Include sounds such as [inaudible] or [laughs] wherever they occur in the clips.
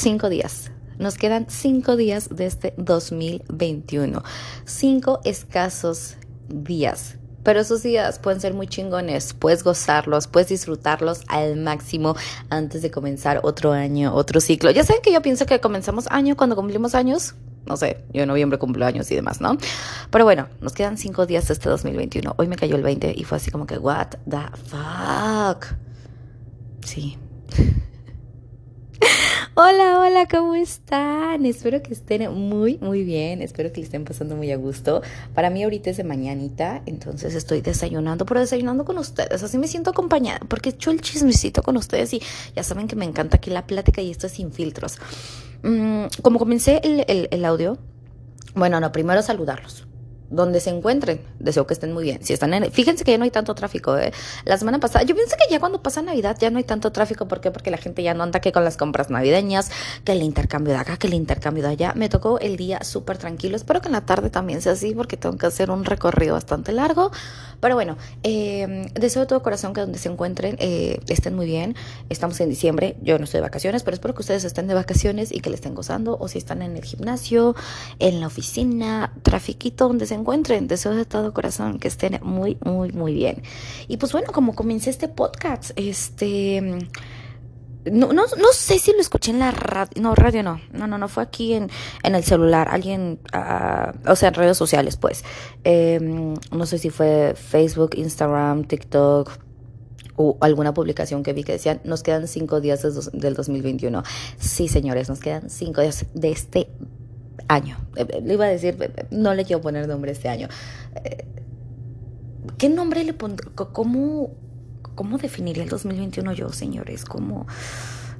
cinco días. Nos quedan cinco días de este 2021. Cinco escasos días. Pero esos días pueden ser muy chingones, puedes gozarlos, puedes disfrutarlos al máximo antes de comenzar otro año, otro ciclo. Ya saben que yo pienso que comenzamos año cuando cumplimos años. No sé, yo en noviembre cumplo años y demás, ¿no? Pero bueno, nos quedan cinco días de este 2021. Hoy me cayó el 20 y fue así como que, what the fuck. Sí. [laughs] Hola, hola, ¿cómo están? Espero que estén muy, muy bien. Espero que le estén pasando muy a gusto. Para mí ahorita es de mañanita, entonces estoy desayunando, pero desayunando con ustedes. Así me siento acompañada, porque he hecho el chismecito con ustedes y ya saben que me encanta aquí la plática y esto es sin filtros. Mm, como comencé el, el audio, bueno, no, primero saludarlos donde se encuentren. Deseo que estén muy bien. Si están en, fíjense que ya no hay tanto tráfico. ¿eh? La semana pasada, yo pienso que ya cuando pasa Navidad ya no hay tanto tráfico. ¿Por qué? Porque la gente ya no anda que con las compras navideñas, que el intercambio de acá, que el intercambio de allá. Me tocó el día súper tranquilo. Espero que en la tarde también sea así porque tengo que hacer un recorrido bastante largo. Pero bueno, eh, deseo de todo corazón que donde se encuentren eh, estén muy bien. Estamos en diciembre. Yo no estoy de vacaciones, pero espero que ustedes estén de vacaciones y que le estén gozando. O si están en el gimnasio, en la oficina, trafiquito donde se encuentren. Deseo de todo corazón que estén muy, muy, muy bien. Y pues bueno, como comencé este podcast, este... No, no, no sé si lo escuché en la radio. No, radio no. No, no, no. Fue aquí en, en el celular. Alguien, uh, o sea, en redes sociales, pues. Eh, no sé si fue Facebook, Instagram, TikTok o alguna publicación que vi que decían, nos quedan cinco días de, del 2021. Sí, señores, nos quedan cinco días de este año. Eh, eh, le iba a decir, eh, no le quiero poner nombre este año. ¿Qué nombre le pondré? ¿Cómo, ¿Cómo definiría el 2021 yo, señores? ¿Cómo?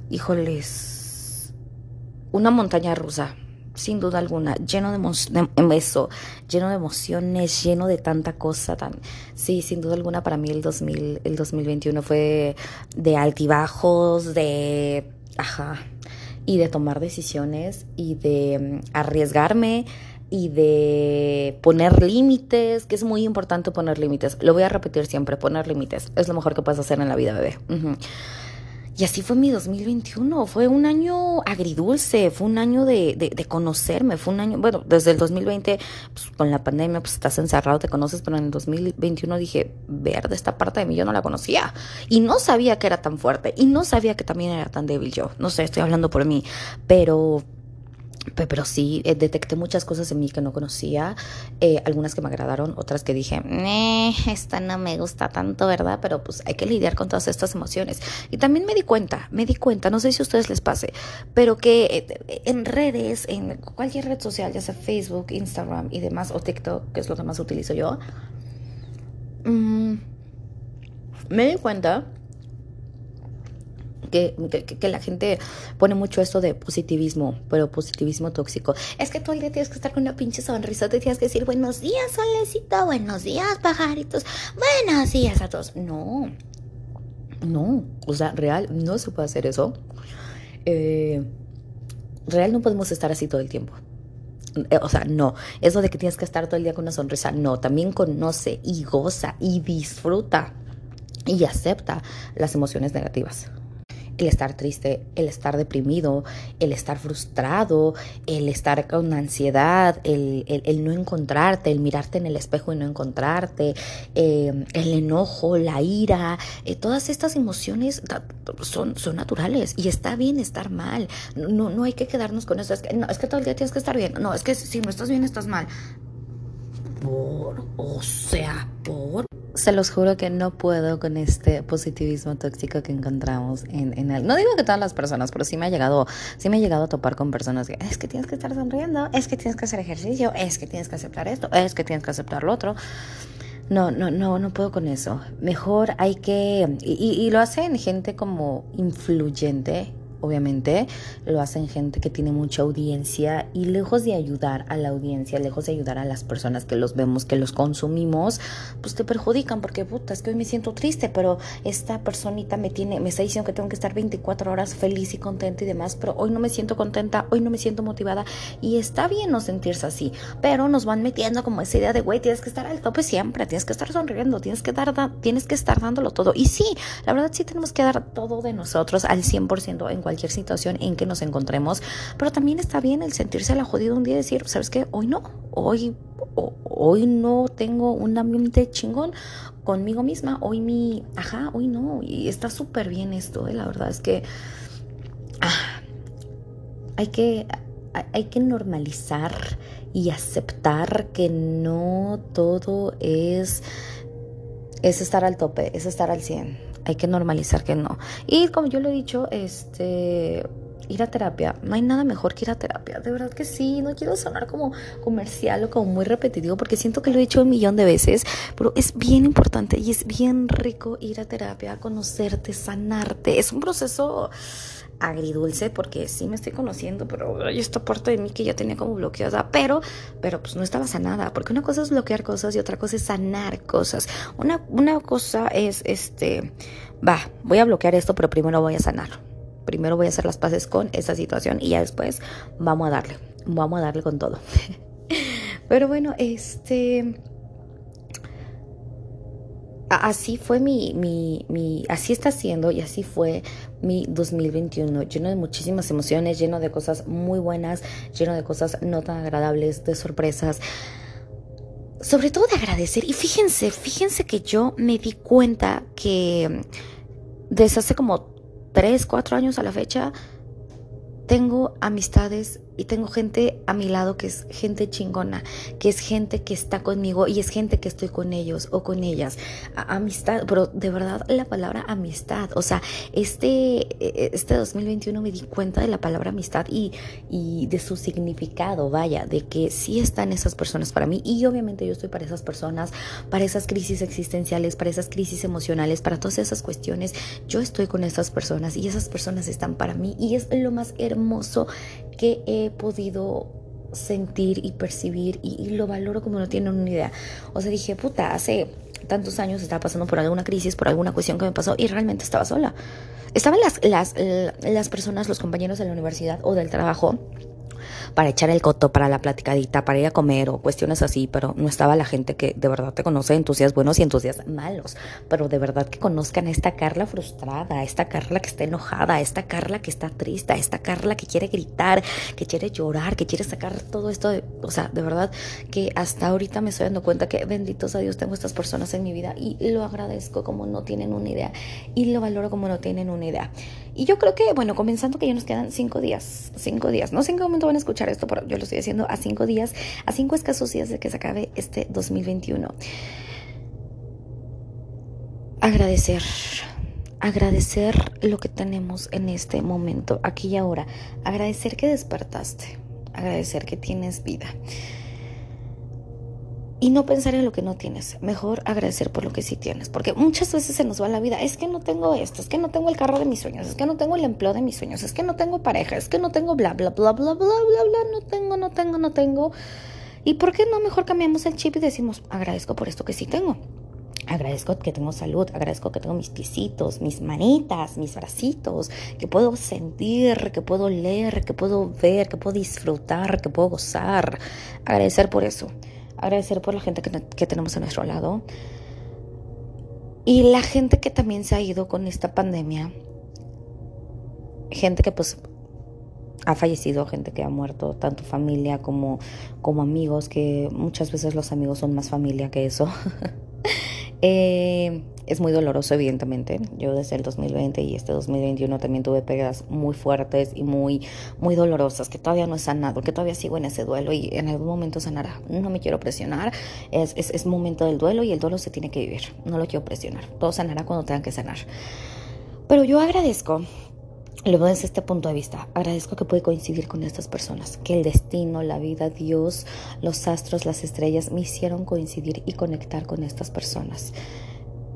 Híjoles. Una montaña rusa, sin duda alguna, lleno de, de, lleno de emociones, lleno de tanta cosa. Tan, sí, sin duda alguna, para mí el, 2000, el 2021 fue de altibajos, de. Ajá y de tomar decisiones y de mm, arriesgarme y de poner límites, que es muy importante poner límites. Lo voy a repetir siempre, poner límites. Es lo mejor que puedes hacer en la vida, bebé. Y así fue mi 2021. Fue un año agridulce, fue un año de, de, conocerme, fue un año, bueno, desde el 2020, pues, con la pandemia, pues estás encerrado, te conoces, pero en el 2021 dije, verde, esta parte de mí yo no la conocía. Y no sabía que era tan fuerte, y no sabía que también era tan débil yo. No sé, estoy hablando por mí, pero pero sí, eh, detecté muchas cosas en mí que no conocía, eh, algunas que me agradaron, otras que dije, esta no me gusta tanto, ¿verdad? Pero pues hay que lidiar con todas estas emociones. Y también me di cuenta, me di cuenta, no sé si a ustedes les pase, pero que eh, en redes, en cualquier red social, ya sea Facebook, Instagram y demás, o TikTok, que es lo que más utilizo yo, mm, me di cuenta que, la gente pone mucho esto de positivismo, pero positivismo tóxico. Es que todo el día tienes que estar con una pinche sonrisa, te tienes que decir buenos días, solecito, buenos días, pajaritos, buenos días a todos. No, no, o sea, real, no se puede hacer eso. Eh, real no podemos estar así todo el tiempo. Eh, o sea, no, eso de que tienes que estar todo el día con una sonrisa, no, también conoce y goza y disfruta y acepta las emociones negativas el estar triste, el estar deprimido, el estar frustrado, el estar con ansiedad, el, el, no encontrarte, el mirarte en el espejo y no encontrarte, eh, el enojo, la ira, eh, todas estas emociones son, son naturales y está bien estar mal. No, no hay que quedarnos con eso. Es que, no, es que todo el día tienes que estar bien. No, es que si no estás bien, estás mal. Por, o sea, por se los juro que no puedo con este positivismo tóxico que encontramos en, en el... No digo que todas las personas, pero sí me ha llegado, sí me ha llegado a topar con personas que es que tienes que estar sonriendo, es que tienes que hacer ejercicio, es que tienes que aceptar esto, es que tienes que aceptar lo otro. No, no, no, no puedo con eso. Mejor hay que... Y, lo hacen gente como influyente obviamente, lo hacen gente que tiene mucha audiencia y lejos de ayudar a la audiencia, lejos de ayudar a las personas que los vemos, que los consumimos, pues te perjudican porque puta, es que hoy me siento triste, pero esta personita me tiene, me está diciendo que tengo que estar 24 horas feliz y contenta y demás, pero hoy no me siento contenta, hoy no me siento motivada y está bien no sentirse así, pero nos van metiendo como esa idea de, güey, tienes que estar al tope siempre, tienes que estar sonriendo, tienes que dar, tienes que estar dándolo todo. Y sí, la verdad sí tenemos que dar todo de nosotros al 100% en cualquier cualquier situación en que nos encontremos, pero también está bien el sentirse a la jodida un día y decir, ¿sabes qué? Hoy no, hoy, hoy no tengo un ambiente chingón conmigo misma, hoy mi, ajá, hoy no, y está súper bien esto, ¿eh? la verdad es que ah, hay que, hay que normalizar y aceptar que no todo es, es estar al tope, es estar al 100. Hay que normalizar que no. Y como yo lo he dicho, este ir a terapia. No hay nada mejor que ir a terapia. De verdad que sí. No quiero sonar como comercial o como muy repetitivo porque siento que lo he dicho un millón de veces. Pero es bien importante y es bien rico ir a terapia, conocerte, sanarte. Es un proceso agridulce porque sí me estoy conociendo, pero hay esta parte de mí que ya tenía como bloqueada, pero, pero pues no estaba sanada, porque una cosa es bloquear cosas y otra cosa es sanar cosas. Una, una cosa es, este, va, voy a bloquear esto, pero primero voy a sanar. Primero voy a hacer las paces con esa situación y ya después vamos a darle, vamos a darle con todo. [laughs] pero bueno, este así fue mi, mi, mi, así está siendo y así fue mi 2021, lleno de muchísimas emociones, lleno de cosas muy buenas, lleno de cosas no tan agradables, de sorpresas, sobre todo de agradecer. Y fíjense, fíjense que yo me di cuenta que desde hace como 3, 4 años a la fecha, tengo amistades y tengo gente a mi lado que es gente chingona, que es gente que está conmigo y es gente que estoy con ellos o con ellas. amistad, pero de verdad la palabra amistad, o sea, este, e, este 2021 me di cuenta de la palabra amistad y, y de su significado, vaya, de que sí están esas personas para mí y obviamente yo estoy para esas personas, para esas crisis existenciales, para esas crisis emocionales, para todas esas cuestiones. Yo estoy con esas personas y esas personas están para mí y es lo más hermoso que he podido sentir y percibir y, lo valoro como no tienen una idea. O sea, dije, puta, hace tantos años estaba pasando por alguna crisis, por alguna cuestión que me pasó y realmente estaba sola. Estaban las, las, las personas, los compañeros de la universidad o del trabajo para echar el coto, para la platicadita, para ir a comer o cuestiones así, pero no estaba la gente que de verdad te conoce en tus días buenos y en tus días malos, pero de verdad que conozcan a esta Carla frustrada, a esta Carla que está enojada, a esta Carla que está triste, a esta Carla que quiere gritar, que quiere llorar, que quiere sacar todo esto, de, o sea, de verdad que hasta ahorita me estoy dando cuenta que benditos a Dios tengo estas personas en mi vida y lo agradezco como no tienen una idea y lo valoro como no tienen una idea. Y yo creo que, bueno, comenzando que ya nos quedan cinco días, cinco días, no sé en qué momento van a escuchar esto, pero yo lo estoy haciendo a cinco días, a cinco escasos días de que se acabe este 2021. Agradecer, agradecer lo que tenemos en este momento, aquí y ahora. Agradecer que despertaste, agradecer que tienes vida y no pensar en lo que no tienes. Mejor agradecer por lo que sí tienes. Porque muchas veces se nos va la vida. Es que no tengo esto, es que no tengo el carro de mis sueños, es que no tengo el empleo de mis sueños, es que no tengo pareja, es que no tengo bla, bla, bla, bla, bla, bla, bla, no tengo, no tengo, no tengo. ¿Y por qué no mejor cambiamos el chip y decimos, agradezco por esto que sí tengo? Agradezco que tengo salud, agradezco que tengo mis pisitos, mis manitas, mis bracitos, que puedo sentir, que puedo leer, que puedo ver, que puedo disfrutar, que puedo gozar. Agradecer por eso agradecer por la gente que, tenemos a nuestro lado y la gente que también se ha ido con esta pandemia, gente que pues ha fallecido, gente que ha muerto, tanto familia como, como amigos, que muchas veces los amigos son más familia que eso. [laughs] eh, es muy doloroso, evidentemente. Yo desde el 2020 y este 2021 también tuve pérdidas muy fuertes y muy, muy dolorosas, que todavía no he sanado, que todavía sigo en ese duelo y en algún momento sanará. No me quiero presionar, es, es, es momento del duelo y el duelo se tiene que vivir. No lo quiero presionar. Todo sanará cuando tenga que sanar. Pero yo agradezco lo veo desde este punto de vista. Agradezco que pude coincidir con estas personas, que el destino, la vida, Dios, los astros, las estrellas me hicieron coincidir y conectar con estas personas.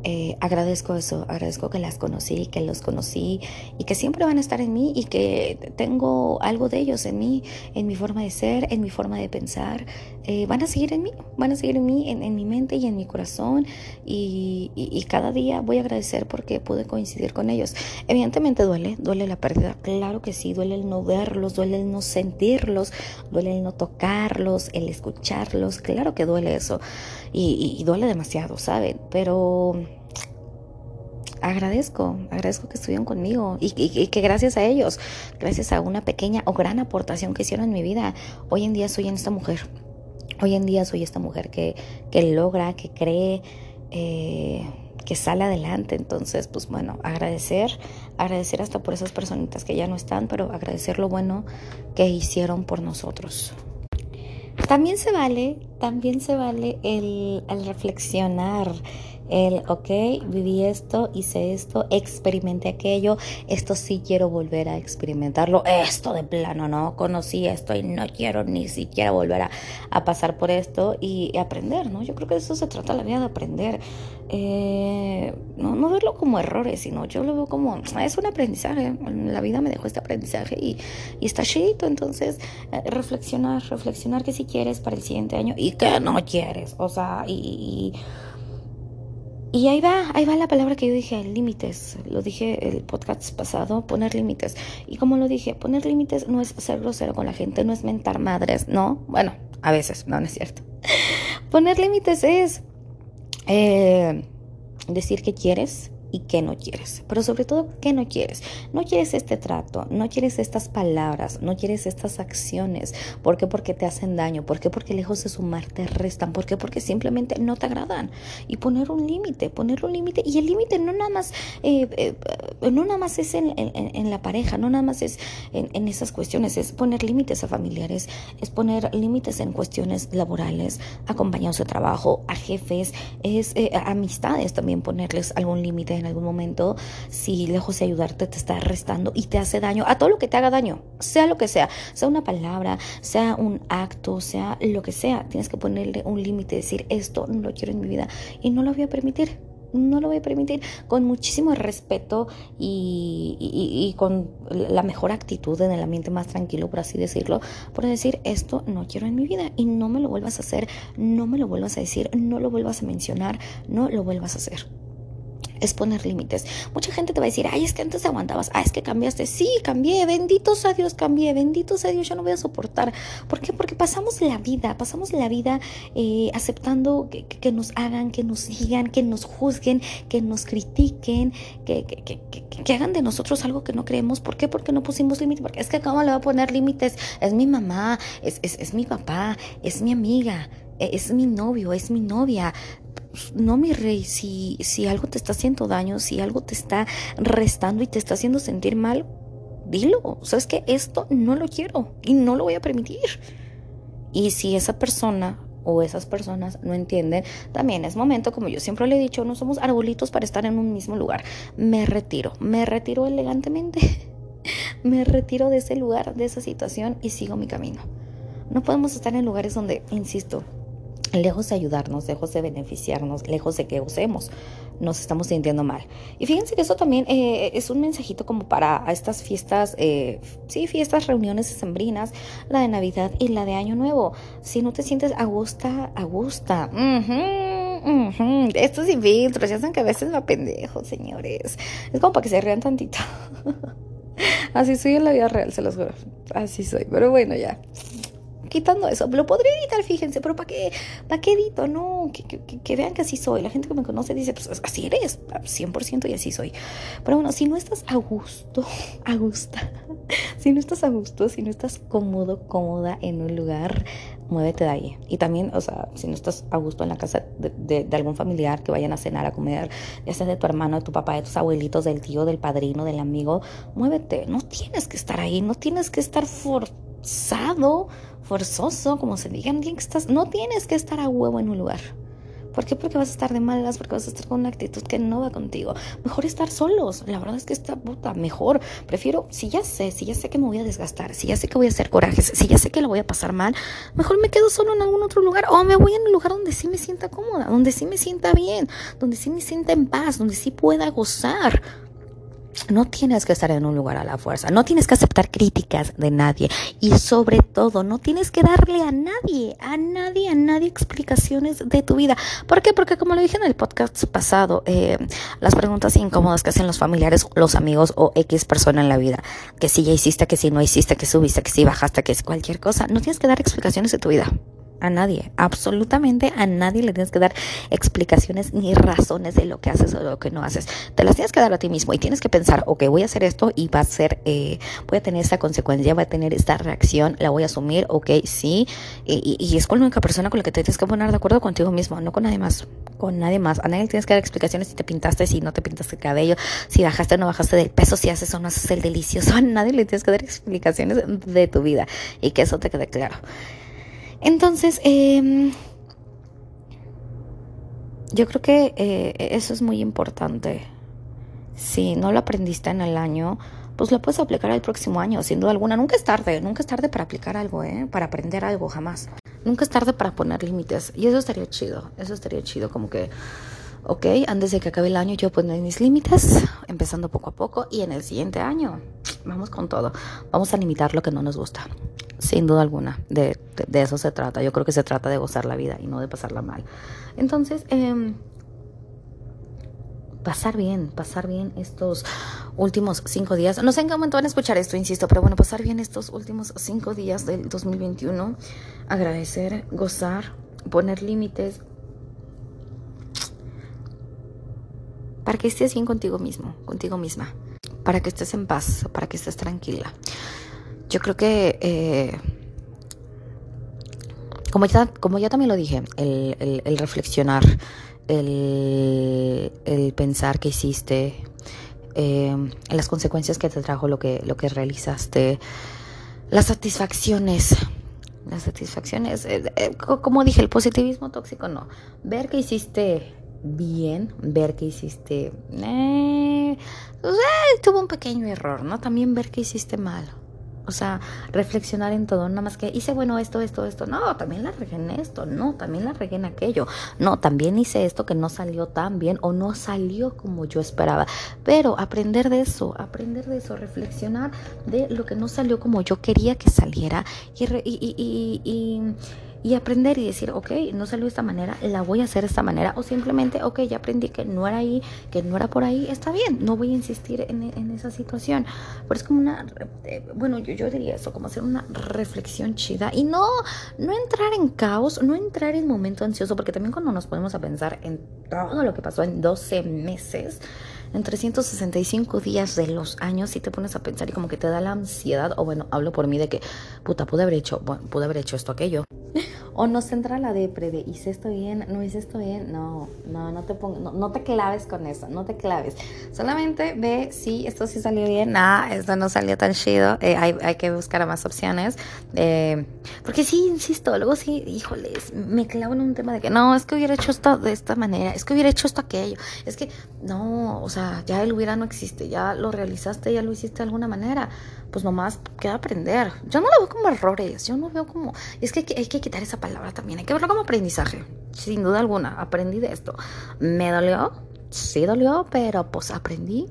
Eh, agradezco eso, agradezco que las conocí, que los conocí y que siempre van a estar en mí y que tengo algo de ellos en mí, en mi forma de ser, en mi forma de pensar. Eh, van a seguir en mí, van a seguir en mí, en, mi mente y en mi corazón y, y, cada día voy a agradecer porque pude coincidir con ellos. Evidentemente duele, duele la pérdida, claro que sí, duele el no verlos, duele el no sentirlos, duele el no tocarlos, el escucharlos, claro que duele eso y, duele demasiado, ¿saben? Pero agradezco, agradezco que estuvieron conmigo y, que gracias a ellos, gracias a una pequeña o gran aportación que hicieron en mi vida, hoy en día soy en esta mujer. Hoy en día soy esta mujer que, que logra, que cree, eh, que sale adelante. Entonces, pues bueno, agradecer, agradecer hasta por esas personitas que ya no están, pero agradecer lo bueno que hicieron por nosotros. También se vale, también se vale el, el reflexionar, el, ok, viví esto, hice esto, experimenté aquello, esto sí quiero volver a experimentarlo, esto de plano, no conocí esto y no quiero ni siquiera volver a, pasar por esto y, aprender, ¿no? Yo creo que de eso se trata la vida, de aprender. Eh, no, no verlo como errores, sino yo lo veo como, es un aprendizaje, la vida me dejó este aprendizaje y, está chido, entonces eh, reflexionar, reflexionar que si quieres para el siguiente año y que no quieres, o sea, y ahí va, ahí va la palabra que yo dije, límites. Lo dije el podcast pasado, poner límites. Y como lo dije, poner límites no es ser grosero con la gente, no es mentar madres, ¿no? Bueno, a veces, no, no es cierto. [laughs] poner límites es eh, decir que quieres, y qué no quieres. Pero sobre todo, qué no quieres. No quieres este trato, no quieres estas palabras, no quieres estas acciones. ¿Por qué? Porque te hacen daño. ¿Por qué? Porque lejos de sumar te restan. ¿Por qué? Porque simplemente no te agradan. Y poner un límite, poner un límite. Y el límite no nada más, eh, eh, no nada más es en, la pareja, no nada más es en, esas cuestiones. Es poner límites a familiares, es poner límites en cuestiones laborales, acompañados de trabajo, a jefes, es eh, amistades también ponerles algún límite en algún momento, si lejos de ayudarte te está restando y te hace daño, a todo lo que te haga daño, sea lo que sea, sea una palabra, sea un acto, sea lo que sea, tienes que ponerle un límite, decir esto no lo quiero en mi vida y no lo voy a permitir no lo voy a permitir. Con muchísimo respeto y, y, con la mejor actitud en el ambiente más tranquilo, por así decirlo, por decir esto no quiero en mi vida y no me lo vuelvas a hacer, no me lo vuelvas a decir, no lo vuelvas a mencionar, no lo vuelvas a hacer es poner límites. Mucha gente te va a decir, ay, es que antes aguantabas, ay, es que cambiaste. Sí, cambié, benditos a Dios, cambié, benditos a Dios, yo no voy a soportar. ¿Por qué? Porque pasamos la vida, pasamos la vida eh, aceptando que, que, nos hagan, que nos digan, que nos juzguen, que nos critiquen, que, que, hagan de nosotros algo que no creemos. ¿Por qué? Porque no pusimos límites. Porque es que ¿cómo le va a poner límites? Es mi mamá, es, es, es mi papá, es mi amiga e, es mi novio, es mi novia, no, mi rey, si, si algo te está haciendo daño, si algo te está restando y te está haciendo sentir mal, dilo. Sabes que esto no lo quiero y no lo voy a permitir. Y si esa persona o esas personas no entienden, también es momento, como yo siempre le he dicho, no somos arbolitos para estar en un mismo lugar. Me retiro, me retiro elegantemente, [laughs] me retiro de ese lugar, de esa situación y sigo mi camino. No podemos estar en lugares donde, insisto, lejos de ayudarnos, lejos de beneficiarnos, lejos de que usemos, nos estamos sintiendo mal. Y fíjense que eso también eh, es un mensajito como para estas fiestas, eh, sí, fiestas, reuniones sembrinas, la de Navidad y la de Año Nuevo. Si no te sientes a gusto, a gusto. Estos infiltros, ya saben que a veces me pendejo, señores. Es como para que se rían tantito. [laughs] Así soy en la vida real, se los juro. Así soy. Pero bueno, ya quitando eso. Lo podría editar, fíjense, pero ¿para qué? ¿Para qué edito? No, que, vean que así soy. La gente que me conoce dice, pues así eres, 100% y así soy. Pero bueno, si no estás a gusto, [laughs] a gusto, [laughs] si no estás a gusto, si no estás cómodo, cómoda en un lugar, muévete de ahí. Y también, o sea, si no estás a gusto en la casa de, de, algún familiar que vayan a cenar, a comer, ya sea de tu hermano, de tu papá, de tus abuelitos, del tío, del padrino, del amigo, muévete. No tienes que estar ahí, no tienes que estar forzado forzoso, como se diga, no tienes que estar a huevo en un lugar. ¿Por qué? Porque vas a estar de malas, porque vas a estar con una actitud que no va contigo. Mejor estar solos. La verdad es que esta puta, mejor. Prefiero, si ya sé, si ya sé que me voy a desgastar, si ya sé que voy a hacer corajes, si ya sé que lo voy a pasar mal, mejor me quedo solo en algún otro lugar o me voy en un lugar donde sí me sienta cómoda, donde sí me sienta bien, donde sí me sienta en paz, donde sí pueda gozar. No tienes que estar en un lugar a la fuerza, no tienes que aceptar críticas de nadie y sobre todo no tienes que darle a nadie, a nadie, a nadie explicaciones de tu vida. ¿Por qué? Porque como lo dije en el podcast pasado, eh, las preguntas incómodas que hacen los familiares, los amigos o X persona en la vida, que si ya hiciste, que si no hiciste, que subiste, que si bajaste, que es cualquier cosa, no tienes que dar explicaciones de tu vida a nadie, absolutamente a nadie le tienes que dar explicaciones ni razones de lo que haces o lo que no haces. Te las tienes que dar a ti mismo y tienes que pensar, ok, voy a hacer esto y va a ser, eh, voy a tener esta consecuencia, voy a tener esta reacción, la voy a asumir, ok, sí. Y, y, es con la única persona con la que te tienes que poner de acuerdo contigo mismo, no con nadie más, con nadie más. A nadie le tienes que dar explicaciones si te pintaste, si no te pintaste el cabello, si bajaste o no bajaste del peso, si haces o no haces el delicioso. [laughs] A nadie le tienes que dar explicaciones de tu vida y que eso te quede claro. Entonces, eh, yo creo que eh, eso es muy importante. Si no lo aprendiste en el año, pues lo puedes aplicar el próximo año, sin duda alguna. Nunca es tarde, nunca es tarde para aplicar algo, ¿eh? para aprender algo, jamás. Nunca es tarde para poner límites. Y eso estaría chido, eso estaría chido, como que, ok, antes de que acabe el año yo poner mis límites, empezando poco a poco, y en el siguiente año, vamos con todo. Vamos a limitar lo que no nos gusta sin duda alguna, de, eso se trata. Yo creo que se trata de gozar la vida y no de pasarla mal. Entonces, em, pasar bien, pasar bien estos últimos cinco días. No sé en qué momento van a escuchar esto, insisto, pero bueno, pasar bien estos últimos cinco días del 2021. Agradecer, gozar, poner límites. Para que estés bien contigo mismo, contigo misma. Para que estés en paz, para que estés tranquila. Yo creo que, eh, como, ya, como ya también lo dije, el, reflexionar, el, pensar que hiciste, eh, las consecuencias que te trajo lo que, lo que realizaste, las satisfacciones, las satisfacciones, eh, como dije, el positivismo tóxico no, ver que hiciste bien, ver que hiciste, pues, tuvo un pequeño error, ¿no? También ver que hiciste mal o sea, reflexionar en todo, nada más que hice bueno esto, esto, esto. No, también la regué en esto. No, también la regué en aquello. No, también hice esto que no salió tan bien o no salió como yo esperaba. Pero aprender de eso, aprender de eso, reflexionar de lo que no salió como yo quería que saliera y y aprender y decir, ok, no salió de esta manera, la voy a hacer de esta manera, o simplemente, ok, ya aprendí que no era ahí, que no era por ahí, está bien, no voy a insistir en, esa situación. Pero es como una, eh, bueno, yo, yo diría eso, como hacer una reflexión chida y no, no entrar en caos, no entrar en momento ansioso, porque también cuando nos ponemos a pensar en todo lo que pasó en 12 meses, en 365 días de los años si te pones a pensar y como que te da la ansiedad, o bueno, hablo por mí de que, puta, pude haber hecho, bueno, pude haber hecho esto, aquello. O nos entra la depre de hice esto bien, no hice esto bien, no, no, no te pongas, no, te claves con eso, no te claves. Solamente ve si esto sí salió bien, ah, esto no salió tan chido, eh, hay, hay, que buscar más opciones. Eh, porque sí, insisto, luego sí, híjoles, me clavo en un tema de que no, es que hubiera hecho esto de esta manera, es que hubiera hecho esto aquello, es que no, o sea, ya el hubiera no existe, ya lo realizaste, ya lo hiciste de alguna manera, pues nomás queda aprender. Yo no lo veo como errores, yo no veo como, es que hay que quitar esa palabra también. Hay que verlo como aprendizaje, sin duda alguna. Aprendí de esto. ¿Me dolió? Sí dolió, pero pues aprendí.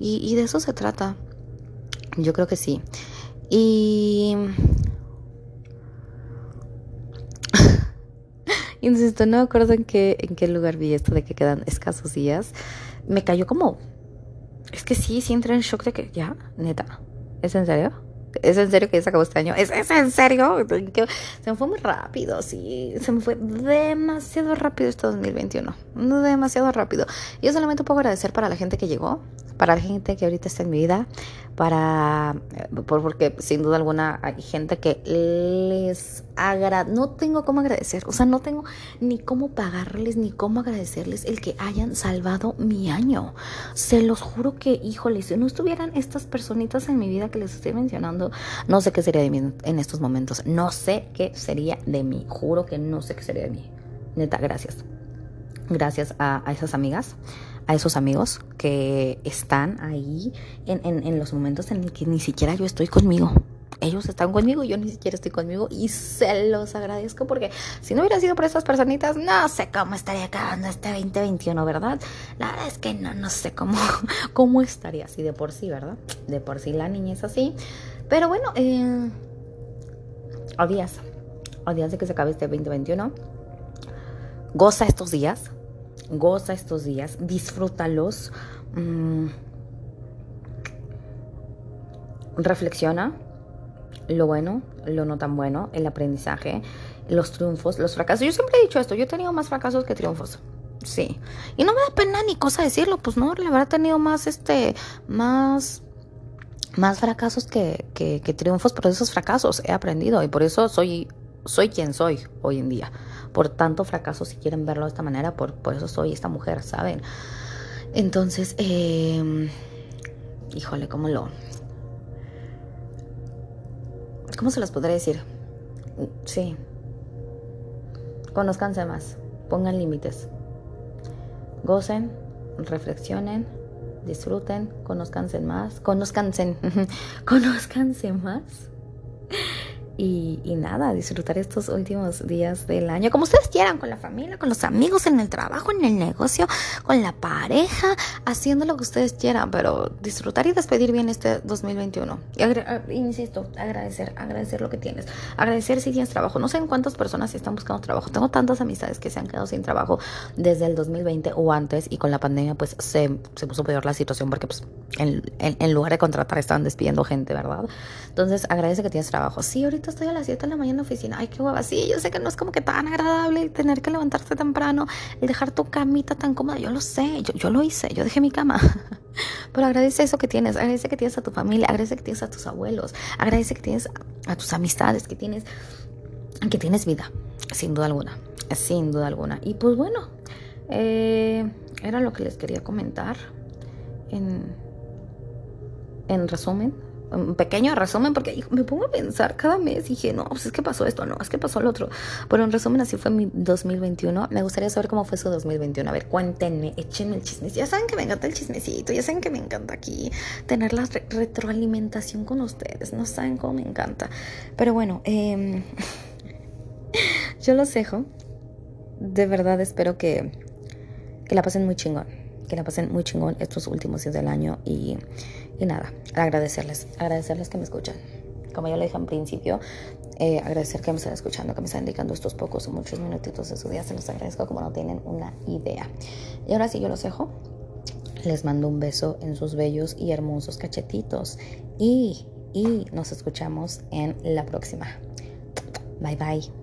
Y, de eso se trata. Yo creo que sí. Y... [laughs] Insisto, no me acuerdo en qué, en qué lugar vi esto de que quedan escasos días. Me cayó como... Es que sí, sí entré en shock de que ya, neta. ¿Es en serio? ¿Es en serio que ya se acabó este año? ¿Es, en serio? Se me fue muy rápido, sí. Se me fue demasiado rápido este 2021. Demasiado rápido. Yo solamente puedo agradecer para la gente que llegó, para la gente que ahorita está en mi vida, para eh, porque sin duda alguna hay gente que les agrada, no tengo cómo agradecer, o sea, no tengo ni cómo pagarles ni cómo agradecerles el que hayan salvado mi año. Se los juro que, híjole, si no estuvieran estas personitas en mi vida que les estoy mencionando, no sé qué sería de mí en estos momentos. No sé qué sería de mí. Juro que no sé qué sería de mí. Neta, gracias. Gracias a, a esas amigas, a esos amigos que están ahí en, en, los momentos en los que ni siquiera yo estoy conmigo. Ellos están conmigo, yo ni siquiera estoy conmigo y se los agradezco porque si no hubiera sido por esas personitas, no sé cómo estaría acabando este 2021, ¿verdad? La verdad es que no, no sé cómo, [laughs] cómo estaría así de por sí, ¿verdad? De por sí la niña es así. Pero bueno, eh, a días de que se acabe este 2021, goza estos días, goza estos días, disfrútalos, mm, reflexiona, lo bueno, lo no tan bueno, el aprendizaje, los triunfos, los fracasos. Yo siempre he dicho esto, yo he tenido más fracasos que triunfos. Sí. Y no me da pena ni cosa decirlo, pues no, la verdad he tenido más, este, más, más fracasos que, que, que triunfos, pero esos fracasos he aprendido y por eso soy, soy quien soy hoy en día. Por tanto fracaso, si quieren verlo de esta manera, por, por eso soy esta mujer, ¿saben? Entonces, eh, híjole, ¿cómo lo, ¿Cómo se los podré decir? Sí. Conozcanse más. Pongan límites. Gocen, reflexionen, disfruten, conozcanse más. Conozcanse. [laughs] conozcanse más. Y, nada, disfrutar estos últimos días del año, como ustedes quieran, con la familia, con los amigos, en el trabajo, en el negocio, con la pareja, haciendo lo que ustedes quieran, pero disfrutar y despedir bien este 2021. Y ah, insisto, agradecer, agradecer lo que tienes, agradecer si tienes trabajo. No sé en cuántas personas están buscando trabajo. Tengo tantas amistades que se han quedado sin trabajo desde el 2020 o antes y con la pandemia pues se, se puso peor la situación porque pues en, en lugar de contratar estaban despidiendo gente, ¿verdad? Entonces agradece que tienes trabajo. Sí, ahorita estoy a las 7 de la mañana en la oficina. Ay, qué guapa. Sí, yo sé que no es como que tan agradable tener que levantarte temprano, el dejar tu camita tan cómoda. Yo lo sé, yo, yo lo hice, yo dejé mi cama. [laughs] Pero agradece eso que tienes, agradece que tienes a tu familia, agradece que tienes a tus abuelos, agradece que tienes a tus amistades, que tienes, que tienes vida, sin duda alguna, sin duda alguna. Y pues bueno, eh, era lo que les quería comentar en, en resumen un pequeño resumen, porque me pongo a pensar cada mes dije, no, pues es que pasó esto, no, es que pasó lo otro. Pero en resumen, así fue mi 2021. Me gustaría saber cómo fue su 2021. A ver, cuéntenme, échenme el chisme. Ya saben que me encanta el chismecito, ya saben que me encanta aquí tener la retroalimentación con ustedes. No saben cómo me encanta. Pero bueno, eh, [laughs] yo los dejo. De verdad espero que, que la pasen muy chingón. Que la pasen muy chingón estos últimos días del año y y nada, agradecerles, agradecerles que me escuchan. Como ya le dije al principio, eh, agradecer que me están escuchando, que me están dedicando estos pocos o muchos minutitos de su día. Se los agradezco como no tienen una idea. Y ahora sí, yo los dejo. Les mando un beso en sus bellos y hermosos cachetitos. Y, y nos escuchamos en la próxima. Bye bye.